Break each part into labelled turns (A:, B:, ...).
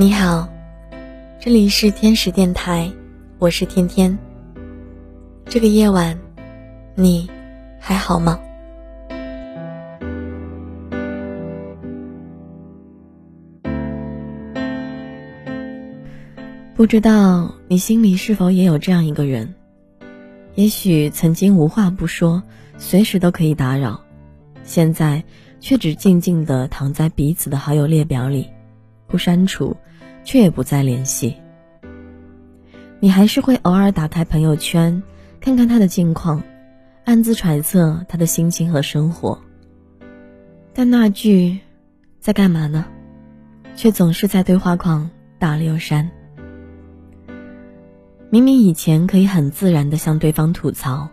A: 你好，这里是天使电台，我是天天。这个夜晚，你还好吗？不知道你心里是否也有这样一个人？也许曾经无话不说，随时都可以打扰，现在却只静静的躺在彼此的好友列表里。不删除，却也不再联系。你还是会偶尔打开朋友圈，看看他的近况，暗自揣测他的心情和生活。但那句“在干嘛呢”，却总是在对话框打了又删。明明以前可以很自然的向对方吐槽，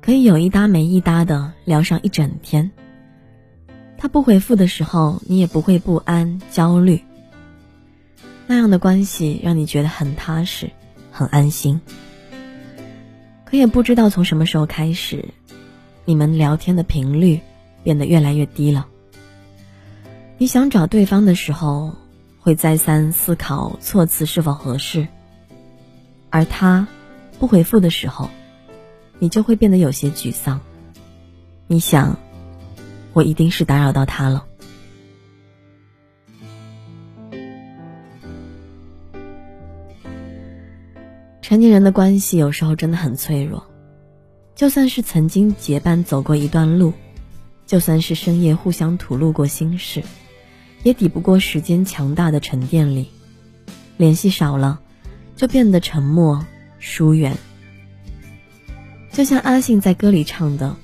A: 可以有一搭没一搭的聊上一整天。他不回复的时候，你也不会不安、焦虑。那样的关系让你觉得很踏实，很安心。可也不知道从什么时候开始，你们聊天的频率变得越来越低了。你想找对方的时候，会再三思考措辞是否合适；而他不回复的时候，你就会变得有些沮丧。你想，我一定是打扰到他了。成年人的关系有时候真的很脆弱，就算是曾经结伴走过一段路，就算是深夜互相吐露过心事，也抵不过时间强大的沉淀力。联系少了，就变得沉默疏远。就像阿信在歌里唱的：“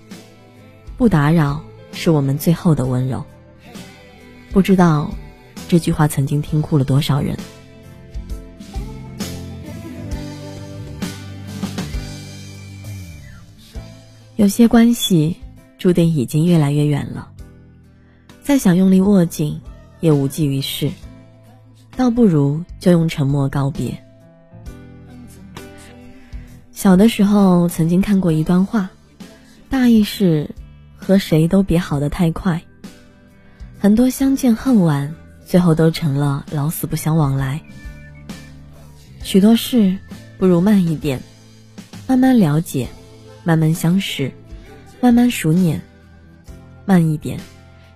A: 不打扰是我们最后的温柔。”不知道这句话曾经听哭了多少人。有些关系注定已经越来越远了，再想用力握紧也无济于事，倒不如就用沉默告别。小的时候曾经看过一段话，大意是：和谁都别好的太快，很多相见恨晚，最后都成了老死不相往来。许多事不如慢一点，慢慢了解。慢慢相识，慢慢熟稔，慢一点，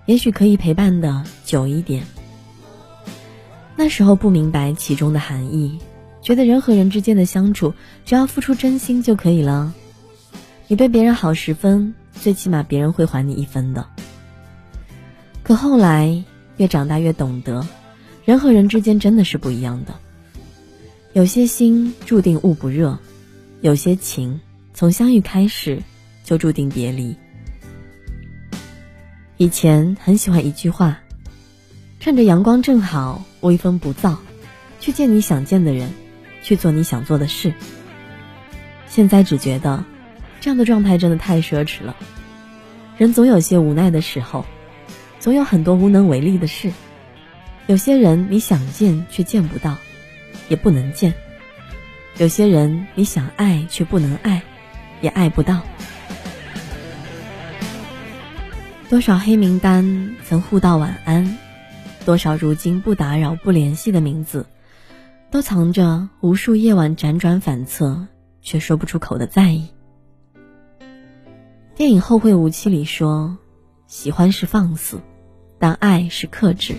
A: 也许可以陪伴的久一点。那时候不明白其中的含义，觉得人和人之间的相处，只要付出真心就可以了。你对别人好十分，最起码别人会还你一分的。可后来越长大越懂得，人和人之间真的是不一样的。有些心注定捂不热，有些情。从相遇开始，就注定别离。以前很喜欢一句话：“趁着阳光正好，微风不燥，去见你想见的人，去做你想做的事。”现在只觉得，这样的状态真的太奢侈了。人总有些无奈的时候，总有很多无能为力的事。有些人你想见却见不到，也不能见；有些人你想爱却不能爱。也爱不到，多少黑名单曾互道晚安，多少如今不打扰、不联系的名字，都藏着无数夜晚辗转反侧却说不出口的在意。电影《后会无期》里说：“喜欢是放肆，但爱是克制。”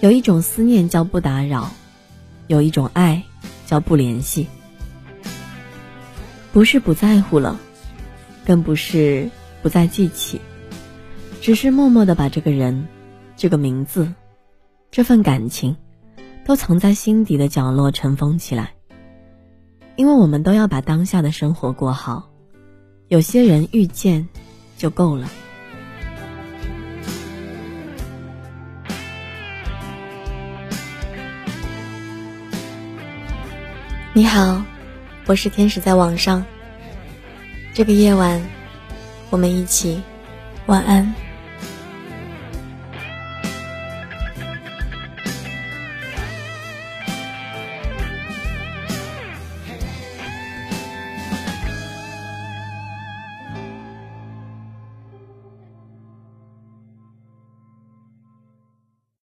A: 有一种思念叫不打扰，有一种爱叫不联系。不是不在乎了，更不是不再记起，只是默默的把这个人、这个名字、这份感情，都藏在心底的角落尘封起来。因为我们都要把当下的生活过好，有些人遇见就够了。你好。我是天使，在网上。这个夜晚，我们一起晚安。